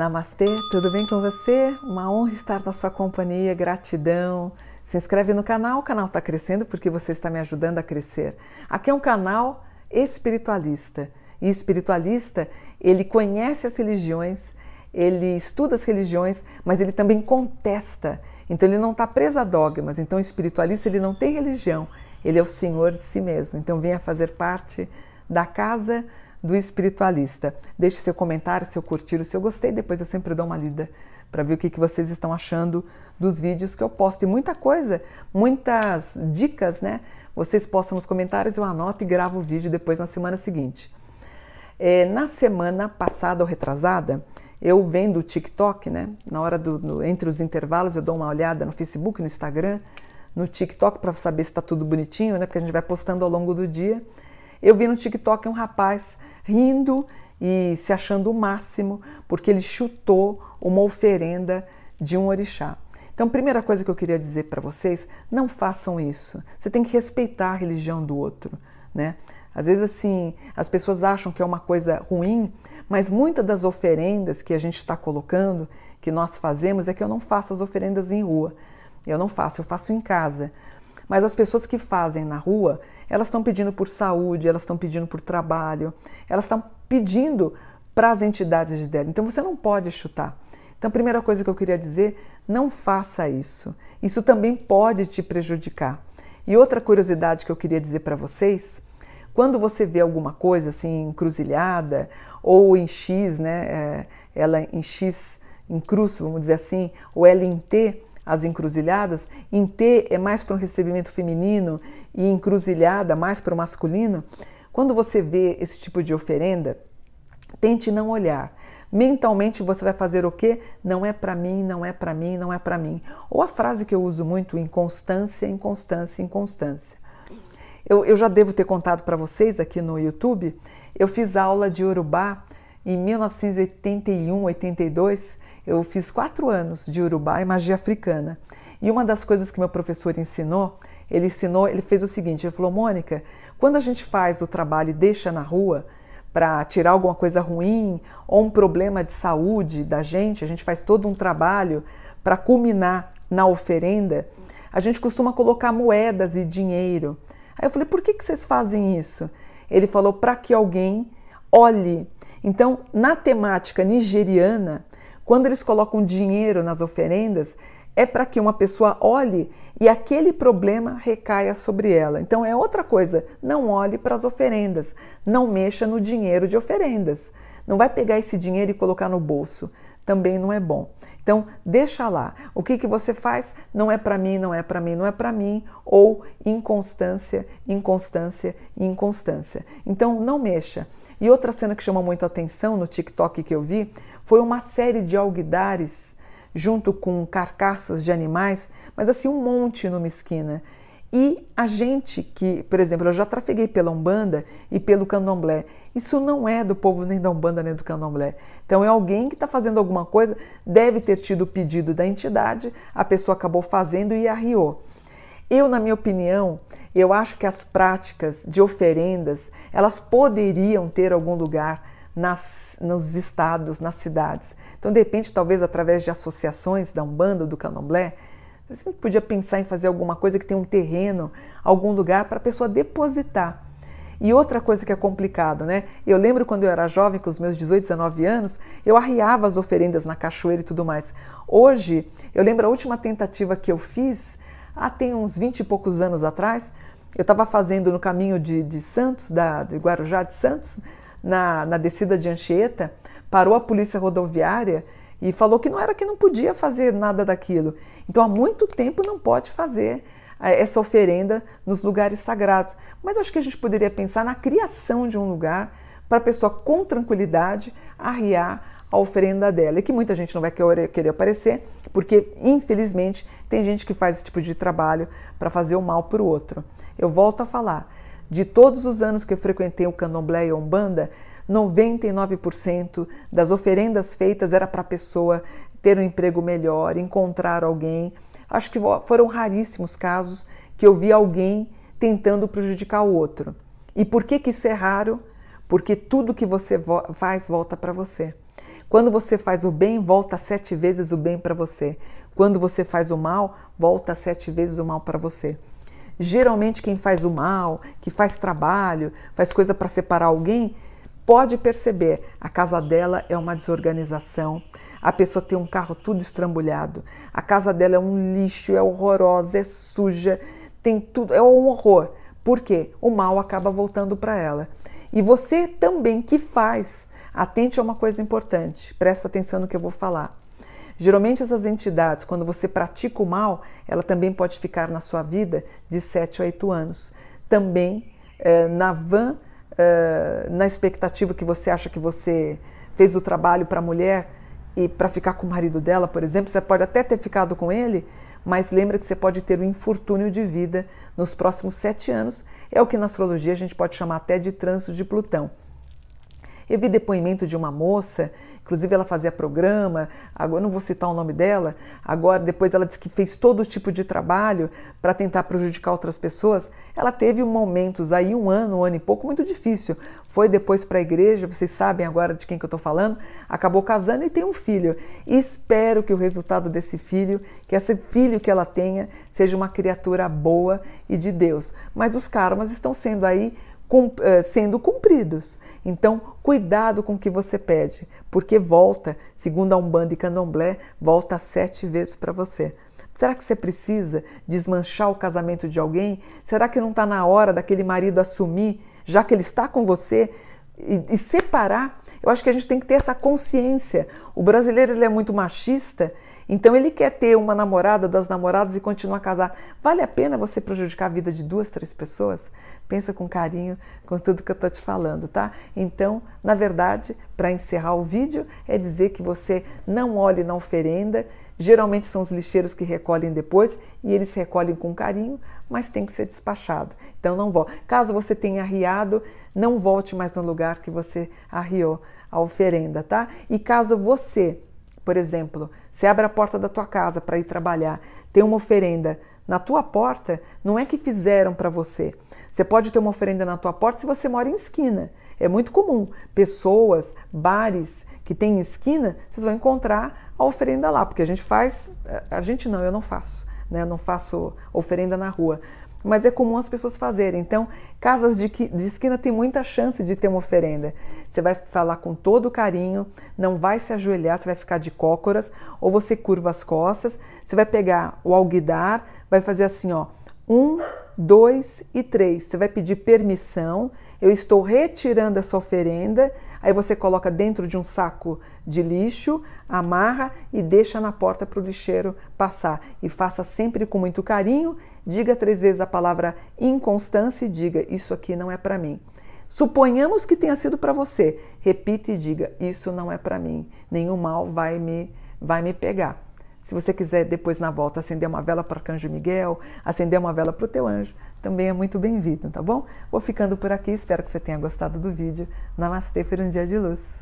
Namastê, tudo bem com você? Uma honra estar na sua companhia, gratidão. Se inscreve no canal, o canal está crescendo porque você está me ajudando a crescer. Aqui é um canal espiritualista. E espiritualista, ele conhece as religiões, ele estuda as religiões, mas ele também contesta. Então ele não está preso a dogmas. Então o espiritualista ele não tem religião, ele é o senhor de si mesmo. Então venha fazer parte da casa do espiritualista. Deixe seu comentário, seu curtir, o seu gostei, depois eu sempre dou uma lida para ver o que, que vocês estão achando dos vídeos que eu posto. E muita coisa, muitas dicas, né? Vocês postam nos comentários, eu anoto e gravo o vídeo depois na semana seguinte. É, na semana passada ou retrasada, eu vendo o TikTok, né? Na hora do, no, entre os intervalos, eu dou uma olhada no Facebook, no Instagram, no TikTok para saber se está tudo bonitinho, né? Porque a gente vai postando ao longo do dia. Eu vi no TikTok um rapaz rindo e se achando o máximo porque ele chutou uma oferenda de um orixá. Então, primeira coisa que eu queria dizer para vocês, não façam isso. Você tem que respeitar a religião do outro, né? Às vezes assim, as pessoas acham que é uma coisa ruim, mas muitas das oferendas que a gente está colocando, que nós fazemos, é que eu não faço as oferendas em rua. Eu não faço, eu faço em casa. Mas as pessoas que fazem na rua, elas estão pedindo por saúde, elas estão pedindo por trabalho, elas estão pedindo para as entidades de dela. Então você não pode chutar. Então, a primeira coisa que eu queria dizer, não faça isso. Isso também pode te prejudicar. E outra curiosidade que eu queria dizer para vocês, quando você vê alguma coisa assim encruzilhada ou em X, né, é, ela em X em cruz, vamos dizer assim, ou ela em T, as encruzilhadas, em T é mais para um recebimento feminino e encruzilhada mais para o masculino. Quando você vê esse tipo de oferenda, tente não olhar. Mentalmente você vai fazer o quê? Não é para mim, não é para mim, não é para mim. Ou a frase que eu uso muito, inconstância, inconstância, inconstância. Eu, eu já devo ter contado para vocês aqui no YouTube, eu fiz aula de Urubá em 1981, 82 eu fiz quatro anos de Urubá e magia africana. E uma das coisas que meu professor ensinou, ele ensinou, ele fez o seguinte: ele falou, Mônica, quando a gente faz o trabalho e deixa na rua para tirar alguma coisa ruim ou um problema de saúde da gente, a gente faz todo um trabalho para culminar na oferenda, a gente costuma colocar moedas e dinheiro. Aí eu falei, por que, que vocês fazem isso? Ele falou, para que alguém olhe. Então, na temática nigeriana, quando eles colocam dinheiro nas oferendas, é para que uma pessoa olhe e aquele problema recaia sobre ela. Então é outra coisa, não olhe para as oferendas, não mexa no dinheiro de oferendas. Não vai pegar esse dinheiro e colocar no bolso, também não é bom. Então, deixa lá. O que, que você faz? Não é para mim, não é para mim, não é para mim, ou inconstância, inconstância, inconstância. Então, não mexa. E outra cena que chama muito atenção no TikTok que eu vi foi uma série de alguidares junto com carcaças de animais, mas assim um monte numa esquina. E a gente que, por exemplo, eu já trafeguei pela Umbanda e pelo Candomblé. Isso não é do povo nem da Umbanda nem do Candomblé. Então é alguém que está fazendo alguma coisa, deve ter tido o pedido da entidade, a pessoa acabou fazendo e arriou. Eu, na minha opinião, eu acho que as práticas de oferendas, elas poderiam ter algum lugar nas, nos estados, nas cidades. Então, de repente, talvez através de associações da Umbanda, do Candomblé, você podia pensar em fazer alguma coisa que tenha um terreno, algum lugar para a pessoa depositar. E outra coisa que é complicado, né? Eu lembro quando eu era jovem, com os meus 18, 19 anos, eu arriava as oferendas na cachoeira e tudo mais. Hoje, eu lembro a última tentativa que eu fiz, há tem uns 20 e poucos anos atrás, eu estava fazendo no caminho de, de Santos, da, de Guarujá de Santos, na, na descida de Anchieta, parou a polícia rodoviária e falou que não era que não podia fazer nada daquilo. Então há muito tempo não pode fazer eh, essa oferenda nos lugares sagrados. Mas acho que a gente poderia pensar na criação de um lugar para a pessoa com tranquilidade arriar a oferenda dela. E que muita gente não vai querer aparecer, porque infelizmente tem gente que faz esse tipo de trabalho para fazer o mal para o outro. Eu volto a falar. De todos os anos que eu frequentei o candomblé e a umbanda, 99% das oferendas feitas era para a pessoa ter um emprego melhor, encontrar alguém. Acho que foram raríssimos casos que eu vi alguém tentando prejudicar o outro. E por que, que isso é raro? Porque tudo que você faz volta para você. Quando você faz o bem, volta sete vezes o bem para você. Quando você faz o mal, volta sete vezes o mal para você. Geralmente, quem faz o mal, que faz trabalho, faz coisa para separar alguém, pode perceber a casa dela é uma desorganização. A pessoa tem um carro tudo estrambulhado. A casa dela é um lixo, é horrorosa, é suja, tem tudo, é um horror. Por quê? O mal acaba voltando para ela. E você também que faz, atente a uma coisa importante, presta atenção no que eu vou falar. Geralmente essas entidades, quando você pratica o mal, ela também pode ficar na sua vida de 7 a 8 anos. Também eh, na van, na expectativa que você acha que você fez o trabalho para a mulher e para ficar com o marido dela, por exemplo, você pode até ter ficado com ele, mas lembra que você pode ter um infortúnio de vida nos próximos sete anos. É o que na astrologia a gente pode chamar até de trânsito de Plutão. Eu vi depoimento de uma moça Inclusive, ela fazia programa, agora não vou citar o nome dela, agora depois ela disse que fez todo tipo de trabalho para tentar prejudicar outras pessoas. Ela teve momentos aí, um ano, um ano e pouco, muito difícil. Foi depois para a igreja, vocês sabem agora de quem que eu estou falando, acabou casando e tem um filho. E espero que o resultado desse filho, que esse filho que ela tenha, seja uma criatura boa e de Deus. Mas os karmas estão sendo aí eh, sendo cumpridos. Então, cuidado com o que você pede, porque volta, segundo a Umbanda e Candomblé, volta sete vezes para você. Será que você precisa desmanchar o casamento de alguém? Será que não está na hora daquele marido assumir, já que ele está com você, e, e, separar? Eu acho que a gente tem que ter essa consciência. O brasileiro ele é muito machista, então ele quer ter uma namorada, das namoradas e continuar casado. Vale a pena você prejudicar a vida de duas, três pessoas? Pensa com carinho com tudo que eu estou te falando, tá? Então, na verdade, para encerrar o vídeo, é dizer que você não olhe na oferenda. Geralmente são os lixeiros que recolhem depois e eles recolhem com carinho, mas tem que ser despachado. Então não volte. Caso você tenha arriado, não volte mais no lugar que você arriou a oferenda, tá? E caso você, por exemplo, você abre a porta da tua casa para ir trabalhar, tem uma oferenda na tua porta, não é que fizeram para você. Você pode ter uma oferenda na tua porta se você mora em esquina. É muito comum. Pessoas, bares que têm esquina, vocês vão encontrar a oferenda lá, porque a gente faz, a gente não, eu não faço, né? Eu não faço oferenda na rua. Mas é comum as pessoas fazerem. Então, casas de, de esquina tem muita chance de ter uma oferenda. Você vai falar com todo carinho, não vai se ajoelhar, você vai ficar de cócoras, ou você curva as costas, você vai pegar o alguidar, vai fazer assim, ó, um, dois e três. Você vai pedir permissão. Eu estou retirando essa oferenda. Aí você coloca dentro de um saco de lixo, amarra e deixa na porta para o lixeiro passar. E faça sempre com muito carinho. Diga três vezes a palavra inconstância e diga: Isso aqui não é para mim. Suponhamos que tenha sido para você. Repita e diga: Isso não é para mim. Nenhum mal vai me, vai me pegar. Se você quiser depois na volta acender uma vela para o Arcanjo Miguel, acender uma vela para o teu anjo, também é muito bem-vindo, tá bom? Vou ficando por aqui, espero que você tenha gostado do vídeo. Namastê por um dia de luz.